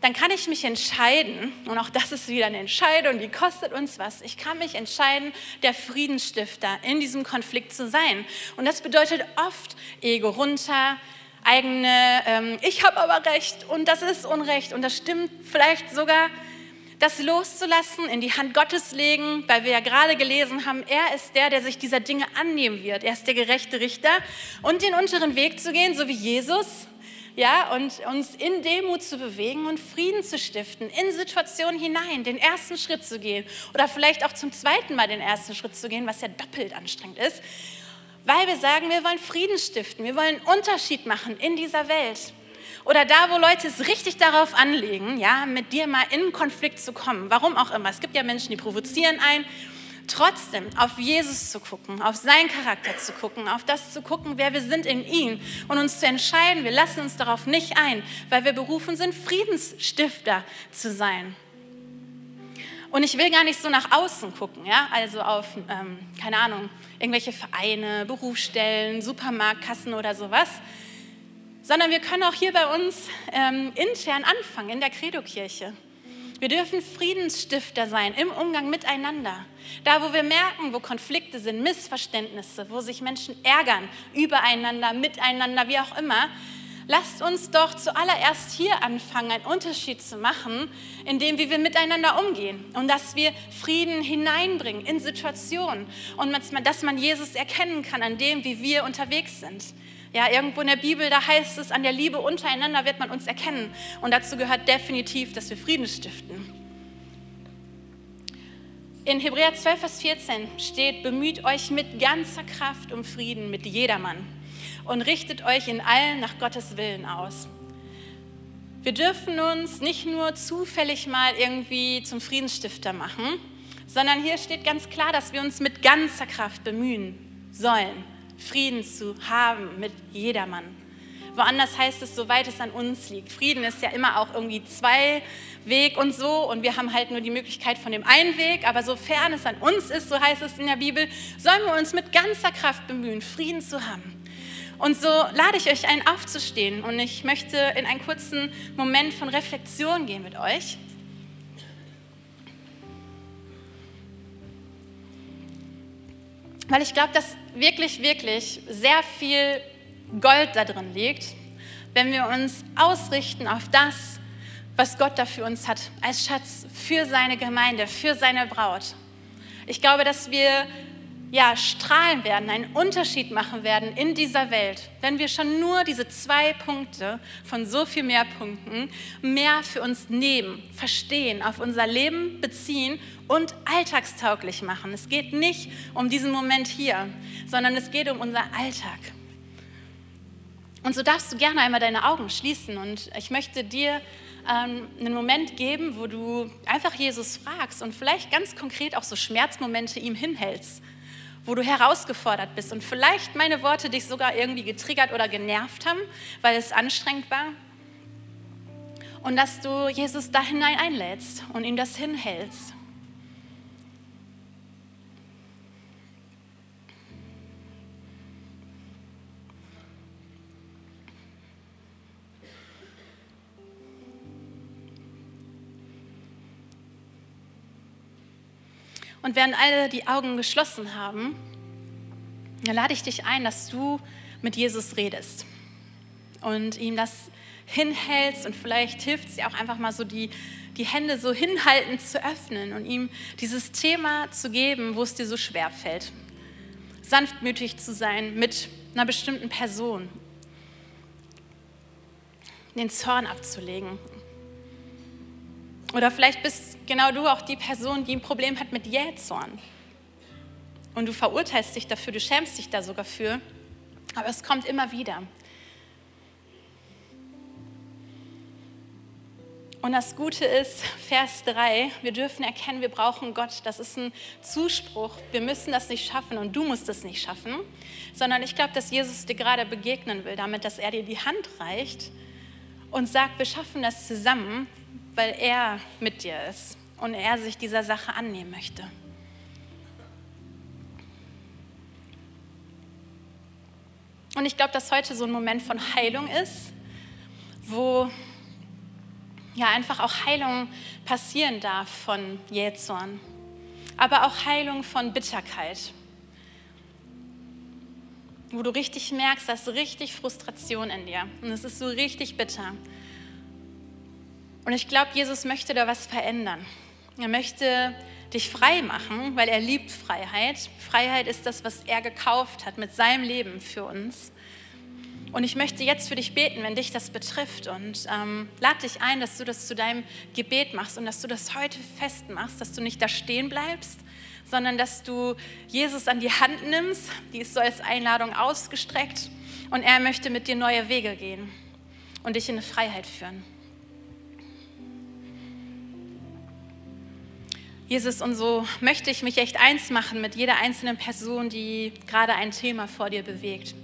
dann kann ich mich entscheiden, und auch das ist wieder eine Entscheidung, die kostet uns was, ich kann mich entscheiden, der Friedensstifter in diesem Konflikt zu sein. Und das bedeutet oft Ego runter, eigene, ähm, ich habe aber recht und das ist Unrecht und das stimmt vielleicht sogar, das loszulassen, in die Hand Gottes legen, weil wir ja gerade gelesen haben, er ist der, der sich dieser Dinge annehmen wird. Er ist der gerechte Richter und den unteren Weg zu gehen, so wie Jesus ja, und uns in Demut zu bewegen und Frieden zu stiften, in Situationen hinein, den ersten Schritt zu gehen oder vielleicht auch zum zweiten Mal den ersten Schritt zu gehen, was ja doppelt anstrengend ist, weil wir sagen, wir wollen Frieden stiften, wir wollen einen Unterschied machen in dieser Welt. Oder da, wo Leute es richtig darauf anlegen, ja, mit dir mal in Konflikt zu kommen, warum auch immer. Es gibt ja Menschen, die provozieren ein trotzdem auf Jesus zu gucken, auf seinen Charakter zu gucken, auf das zu gucken, wer wir sind in ihm und uns zu entscheiden, wir lassen uns darauf nicht ein, weil wir berufen sind, Friedensstifter zu sein. Und ich will gar nicht so nach außen gucken, ja, also auf, ähm, keine Ahnung, irgendwelche Vereine, Berufsstellen, Supermarktkassen oder sowas, sondern wir können auch hier bei uns ähm, intern anfangen, in der Credo-Kirche. Wir dürfen Friedensstifter sein im Umgang miteinander. Da, wo wir merken, wo Konflikte sind, Missverständnisse, wo sich Menschen ärgern, übereinander, miteinander, wie auch immer, lasst uns doch zuallererst hier anfangen, einen Unterschied zu machen, in dem, wie wir miteinander umgehen und dass wir Frieden hineinbringen in Situationen und dass man Jesus erkennen kann an dem, wie wir unterwegs sind. Ja, irgendwo in der Bibel, da heißt es, an der Liebe untereinander wird man uns erkennen. Und dazu gehört definitiv, dass wir Frieden stiften. In Hebräer 12, Vers 14 steht, bemüht euch mit ganzer Kraft um Frieden mit jedermann und richtet euch in allen nach Gottes Willen aus. Wir dürfen uns nicht nur zufällig mal irgendwie zum Friedensstifter machen, sondern hier steht ganz klar, dass wir uns mit ganzer Kraft bemühen sollen. Frieden zu haben mit jedermann. Woanders heißt es, soweit es an uns liegt. Frieden ist ja immer auch irgendwie zwei Weg und so und wir haben halt nur die Möglichkeit von dem einen Weg, aber sofern es an uns ist, so heißt es in der Bibel, sollen wir uns mit ganzer Kraft bemühen, Frieden zu haben. Und so lade ich euch ein, aufzustehen und ich möchte in einen kurzen Moment von Reflexion gehen mit euch. Weil ich glaube, dass wirklich, wirklich sehr viel Gold da drin liegt, wenn wir uns ausrichten auf das, was Gott da für uns hat, als Schatz für seine Gemeinde, für seine Braut. Ich glaube, dass wir ja, strahlen werden, einen Unterschied machen werden in dieser Welt, wenn wir schon nur diese zwei Punkte von so viel mehr Punkten mehr für uns nehmen, verstehen, auf unser Leben beziehen und alltagstauglich machen. Es geht nicht um diesen Moment hier, sondern es geht um unser Alltag. Und so darfst du gerne einmal deine Augen schließen und ich möchte dir ähm, einen Moment geben, wo du einfach Jesus fragst und vielleicht ganz konkret auch so Schmerzmomente ihm hinhältst wo du herausgefordert bist und vielleicht meine Worte dich sogar irgendwie getriggert oder genervt haben, weil es anstrengend war. Und dass du Jesus da hinein einlädst und ihm das hinhältst. Und während alle die Augen geschlossen haben, dann lade ich dich ein, dass du mit Jesus redest. und ihm das hinhältst und vielleicht hilft es dir auch einfach mal so die, die Hände so hinhaltend zu öffnen und ihm dieses Thema zu geben, wo es dir so schwer fällt. Sanftmütig zu sein mit einer bestimmten Person. Den Zorn abzulegen. Oder vielleicht bist genau du auch die Person, die ein Problem hat mit Jähzorn. Und du verurteilst dich dafür, du schämst dich da sogar für. Aber es kommt immer wieder. Und das Gute ist, Vers 3, wir dürfen erkennen, wir brauchen Gott. Das ist ein Zuspruch. Wir müssen das nicht schaffen und du musst es nicht schaffen, sondern ich glaube, dass Jesus dir gerade begegnen will, damit, dass er dir die Hand reicht und sagt, wir schaffen das zusammen, weil er mit dir ist und er sich dieser Sache annehmen möchte. Und ich glaube, dass heute so ein Moment von Heilung ist, wo ja einfach auch Heilung passieren darf von Jähzorn, aber auch Heilung von Bitterkeit, wo du richtig merkst, da ist richtig Frustration in dir und es ist so richtig bitter. Und ich glaube, Jesus möchte da was verändern. Er möchte dich frei machen, weil er liebt Freiheit. Freiheit ist das, was er gekauft hat mit seinem Leben für uns. Und ich möchte jetzt für dich beten, wenn dich das betrifft. Und ähm, lade dich ein, dass du das zu deinem Gebet machst und dass du das heute festmachst, dass du nicht da stehen bleibst, sondern dass du Jesus an die Hand nimmst. Die ist so als Einladung ausgestreckt. Und er möchte mit dir neue Wege gehen und dich in eine Freiheit führen. Jesus, und so möchte ich mich echt eins machen mit jeder einzelnen Person, die gerade ein Thema vor dir bewegt.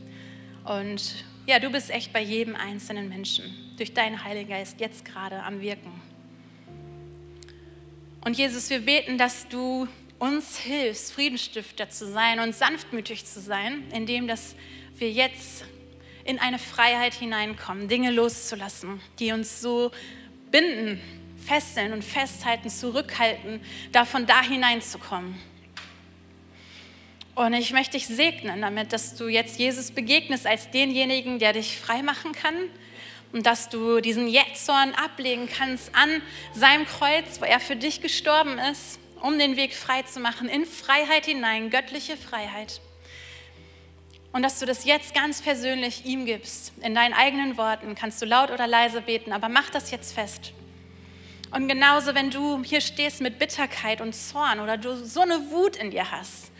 Und ja, du bist echt bei jedem einzelnen Menschen durch deinen Heiligen Geist jetzt gerade am Wirken. Und Jesus, wir beten, dass du uns hilfst, Friedensstifter zu sein und sanftmütig zu sein, indem dass wir jetzt in eine Freiheit hineinkommen, Dinge loszulassen, die uns so binden, fesseln und festhalten, zurückhalten, davon da hineinzukommen. Und ich möchte dich segnen damit, dass du jetzt Jesus begegnest als denjenigen, der dich frei machen kann und dass du diesen Jetzorn ablegen kannst an seinem Kreuz, wo er für dich gestorben ist, um den Weg frei zu machen, in Freiheit hinein, göttliche Freiheit. Und dass du das jetzt ganz persönlich ihm gibst, in deinen eigenen Worten, kannst du laut oder leise beten, aber mach das jetzt fest. Und genauso, wenn du hier stehst mit Bitterkeit und Zorn oder du so eine Wut in dir hast,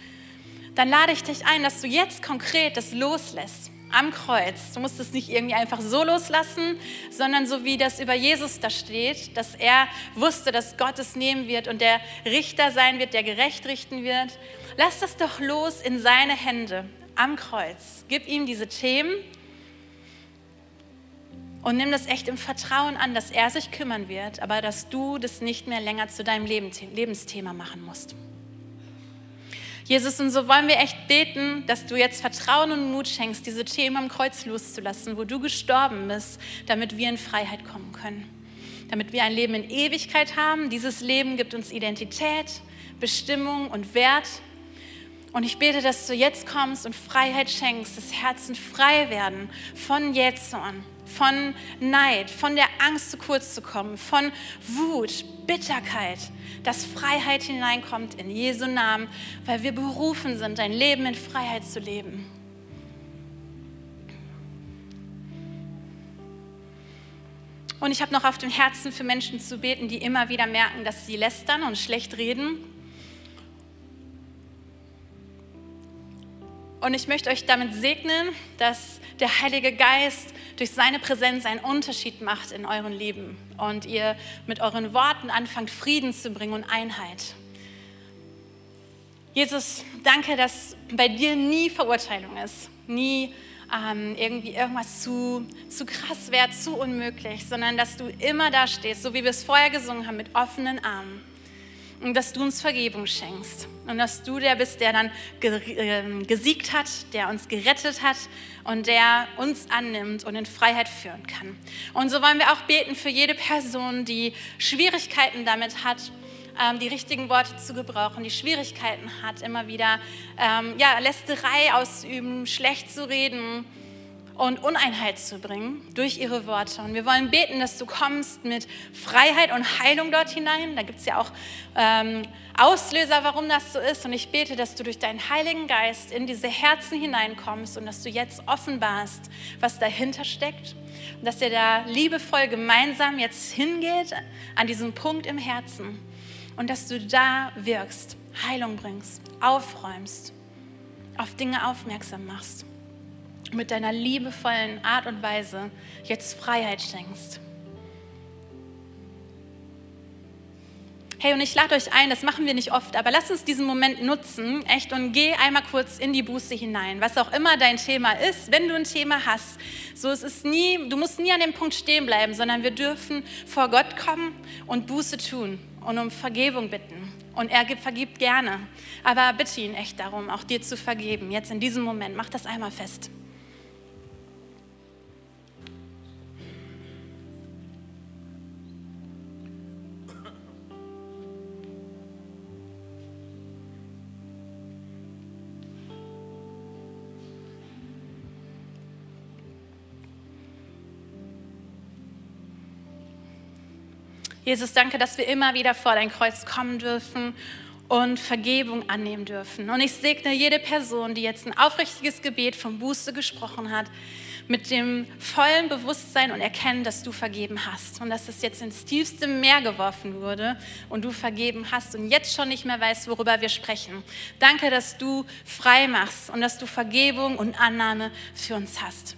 dann lade ich dich ein, dass du jetzt konkret das loslässt am Kreuz. Du musst es nicht irgendwie einfach so loslassen, sondern so wie das über Jesus da steht, dass er wusste, dass Gott es nehmen wird und der Richter sein wird, der gerecht richten wird. Lass das doch los in seine Hände am Kreuz. Gib ihm diese Themen und nimm das echt im Vertrauen an, dass er sich kümmern wird, aber dass du das nicht mehr länger zu deinem Lebensthema machen musst. Jesus, und so wollen wir echt beten, dass du jetzt Vertrauen und Mut schenkst, diese Themen am Kreuz loszulassen, wo du gestorben bist, damit wir in Freiheit kommen können. Damit wir ein Leben in Ewigkeit haben. Dieses Leben gibt uns Identität, Bestimmung und Wert. Und ich bete, dass du jetzt kommst und Freiheit schenkst, dass Herzen frei werden von Jähzorn, von Neid, von der Angst, zu kurz zu kommen, von Wut, Bitterkeit, dass Freiheit hineinkommt in Jesu Namen, weil wir berufen sind, ein Leben in Freiheit zu leben. Und ich habe noch auf dem Herzen für Menschen zu beten, die immer wieder merken, dass sie lästern und schlecht reden Und ich möchte euch damit segnen, dass der Heilige Geist durch seine Präsenz einen Unterschied macht in eurem Leben und ihr mit euren Worten anfangt, Frieden zu bringen und Einheit. Jesus, danke, dass bei dir nie Verurteilung ist, nie ähm, irgendwie irgendwas zu, zu krass wäre, zu unmöglich, sondern dass du immer da stehst, so wie wir es vorher gesungen haben, mit offenen Armen und dass du uns Vergebung schenkst und dass du der bist, der dann ähm, gesiegt hat, der uns gerettet hat und der uns annimmt und in Freiheit führen kann. Und so wollen wir auch beten für jede Person, die Schwierigkeiten damit hat, ähm, die richtigen Worte zu gebrauchen, die Schwierigkeiten hat, immer wieder ähm, ja, Lästerei auszuüben, schlecht zu reden und Uneinheit zu bringen durch ihre Worte. Und wir wollen beten, dass du kommst mit Freiheit und Heilung dort hinein. Da gibt es ja auch ähm, Auslöser, warum das so ist. Und ich bete, dass du durch deinen Heiligen Geist in diese Herzen hineinkommst und dass du jetzt offenbarst, was dahinter steckt. Und dass ihr da liebevoll gemeinsam jetzt hingeht an diesen Punkt im Herzen. Und dass du da wirkst, Heilung bringst, aufräumst, auf Dinge aufmerksam machst mit deiner liebevollen Art und Weise jetzt Freiheit schenkst. Hey, und ich lade euch ein, das machen wir nicht oft, aber lass uns diesen Moment nutzen, echt, und geh einmal kurz in die Buße hinein, was auch immer dein Thema ist. Wenn du ein Thema hast, so es ist nie, du musst nie an dem Punkt stehen bleiben, sondern wir dürfen vor Gott kommen und Buße tun und um Vergebung bitten. Und er vergibt gerne. Aber bitte ihn echt darum, auch dir zu vergeben. Jetzt in diesem Moment, mach das einmal fest. Jesus, danke, dass wir immer wieder vor dein Kreuz kommen dürfen und Vergebung annehmen dürfen. Und ich segne jede Person, die jetzt ein aufrichtiges Gebet vom Buße gesprochen hat, mit dem vollen Bewusstsein und Erkennen, dass du vergeben hast und dass es jetzt ins tiefste Meer geworfen wurde und du vergeben hast und jetzt schon nicht mehr weißt, worüber wir sprechen. Danke, dass du frei machst und dass du Vergebung und Annahme für uns hast.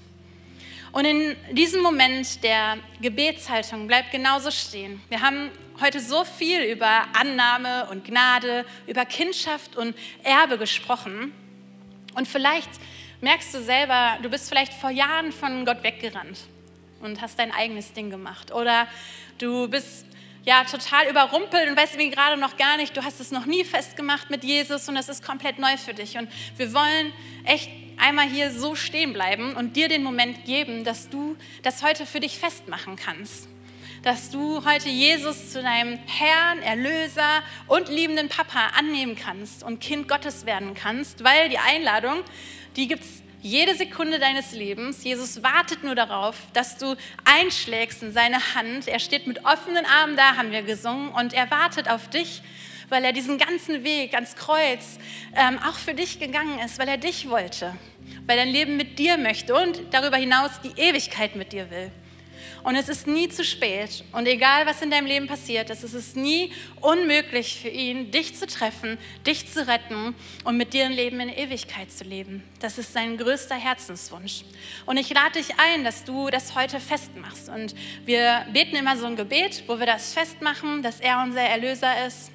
Und in diesem Moment der Gebetshaltung bleibt genauso stehen. Wir haben heute so viel über Annahme und Gnade, über Kindschaft und Erbe gesprochen. Und vielleicht merkst du selber, du bist vielleicht vor Jahren von Gott weggerannt und hast dein eigenes Ding gemacht. Oder du bist ja total überrumpelt und weißt irgendwie gerade noch gar nicht, du hast es noch nie festgemacht mit Jesus und es ist komplett neu für dich. Und wir wollen echt einmal hier so stehen bleiben und dir den Moment geben, dass du das heute für dich festmachen kannst. Dass du heute Jesus zu deinem Herrn, Erlöser und liebenden Papa annehmen kannst und Kind Gottes werden kannst, weil die Einladung, die gibt es jede Sekunde deines Lebens. Jesus wartet nur darauf, dass du einschlägst in seine Hand. Er steht mit offenen Armen da, haben wir gesungen, und er wartet auf dich weil er diesen ganzen Weg ans Kreuz ähm, auch für dich gegangen ist, weil er dich wollte, weil er ein Leben mit dir möchte und darüber hinaus die Ewigkeit mit dir will. Und es ist nie zu spät. Und egal, was in deinem Leben passiert ist, es ist nie unmöglich für ihn, dich zu treffen, dich zu retten und mit dir ein Leben in Ewigkeit zu leben. Das ist sein größter Herzenswunsch. Und ich lade dich ein, dass du das heute festmachst. Und wir beten immer so ein Gebet, wo wir das festmachen, dass er unser Erlöser ist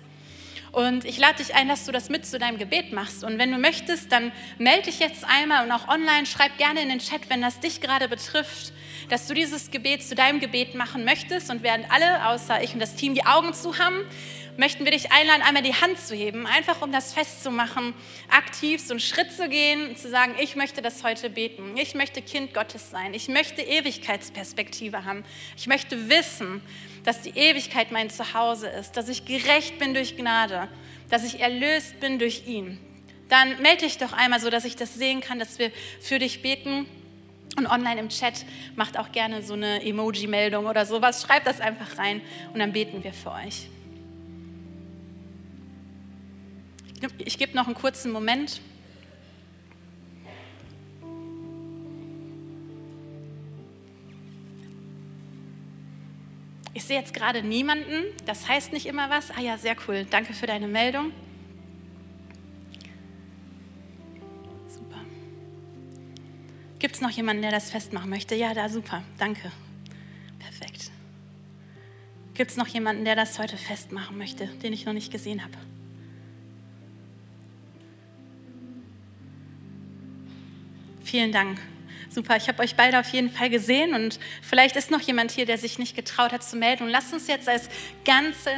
und ich lade dich ein, dass du das mit zu deinem Gebet machst. Und wenn du möchtest, dann melde dich jetzt einmal und auch online, schreib gerne in den Chat, wenn das dich gerade betrifft, dass du dieses Gebet zu deinem Gebet machen möchtest. Und während alle, außer ich und das Team, die Augen zu haben, möchten wir dich einladen, einmal die Hand zu heben, einfach um das festzumachen, aktiv so einen Schritt zu gehen und zu sagen, ich möchte das heute beten. Ich möchte Kind Gottes sein. Ich möchte Ewigkeitsperspektive haben. Ich möchte wissen, dass die Ewigkeit mein Zuhause ist, dass ich gerecht bin durch Gnade, dass ich erlöst bin durch ihn. Dann melde dich doch einmal so, dass ich das sehen kann, dass wir für dich beten. Und online im Chat macht auch gerne so eine Emoji-Meldung oder sowas. Schreibt das einfach rein und dann beten wir für euch. Ich gebe noch einen kurzen Moment. Ich sehe jetzt gerade niemanden, das heißt nicht immer was. Ah ja, sehr cool. Danke für deine Meldung. Super. Gibt es noch jemanden, der das festmachen möchte? Ja, da super. Danke. Perfekt. Gibt es noch jemanden, der das heute festmachen möchte, den ich noch nicht gesehen habe? Vielen Dank. Super, ich habe euch beide auf jeden Fall gesehen und vielleicht ist noch jemand hier, der sich nicht getraut hat zu melden. Und lasst uns jetzt als ganze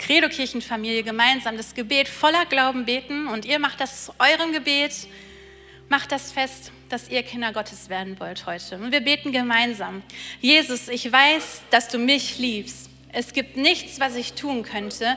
Credo-Kirchenfamilie gemeinsam das Gebet voller Glauben beten und ihr macht das zu eurem Gebet, macht das fest, dass ihr Kinder Gottes werden wollt heute. Und wir beten gemeinsam. Jesus, ich weiß, dass du mich liebst. Es gibt nichts, was ich tun könnte,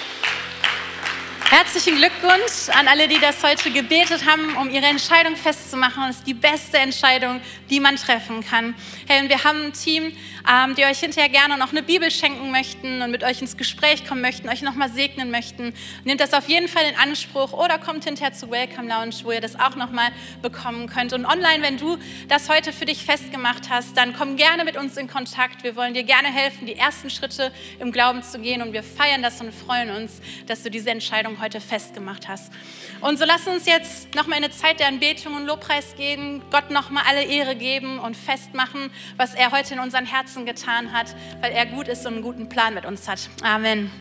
Herzlichen Glückwunsch an alle, die das heute gebetet haben, um ihre Entscheidung festzumachen. Das ist die beste Entscheidung, die man treffen kann. Hey, und wir haben ein Team, ähm, die euch hinterher gerne noch eine Bibel schenken möchten und mit euch ins Gespräch kommen möchten, euch nochmal segnen möchten. Nehmt das auf jeden Fall in Anspruch oder kommt hinterher zu Welcome Lounge, wo ihr das auch nochmal bekommen könnt. Und online, wenn du das heute für dich festgemacht hast, dann komm gerne mit uns in Kontakt. Wir wollen dir gerne helfen, die ersten Schritte im Glauben zu gehen und wir feiern das und freuen uns, dass du diese Entscheidung heute festgemacht hast. Und so lass uns jetzt nochmal in eine Zeit der Anbetung und Lobpreis gehen, Gott nochmal alle Ehre geben und festmachen, was er heute in unseren Herzen getan hat, weil er gut ist und einen guten Plan mit uns hat. Amen.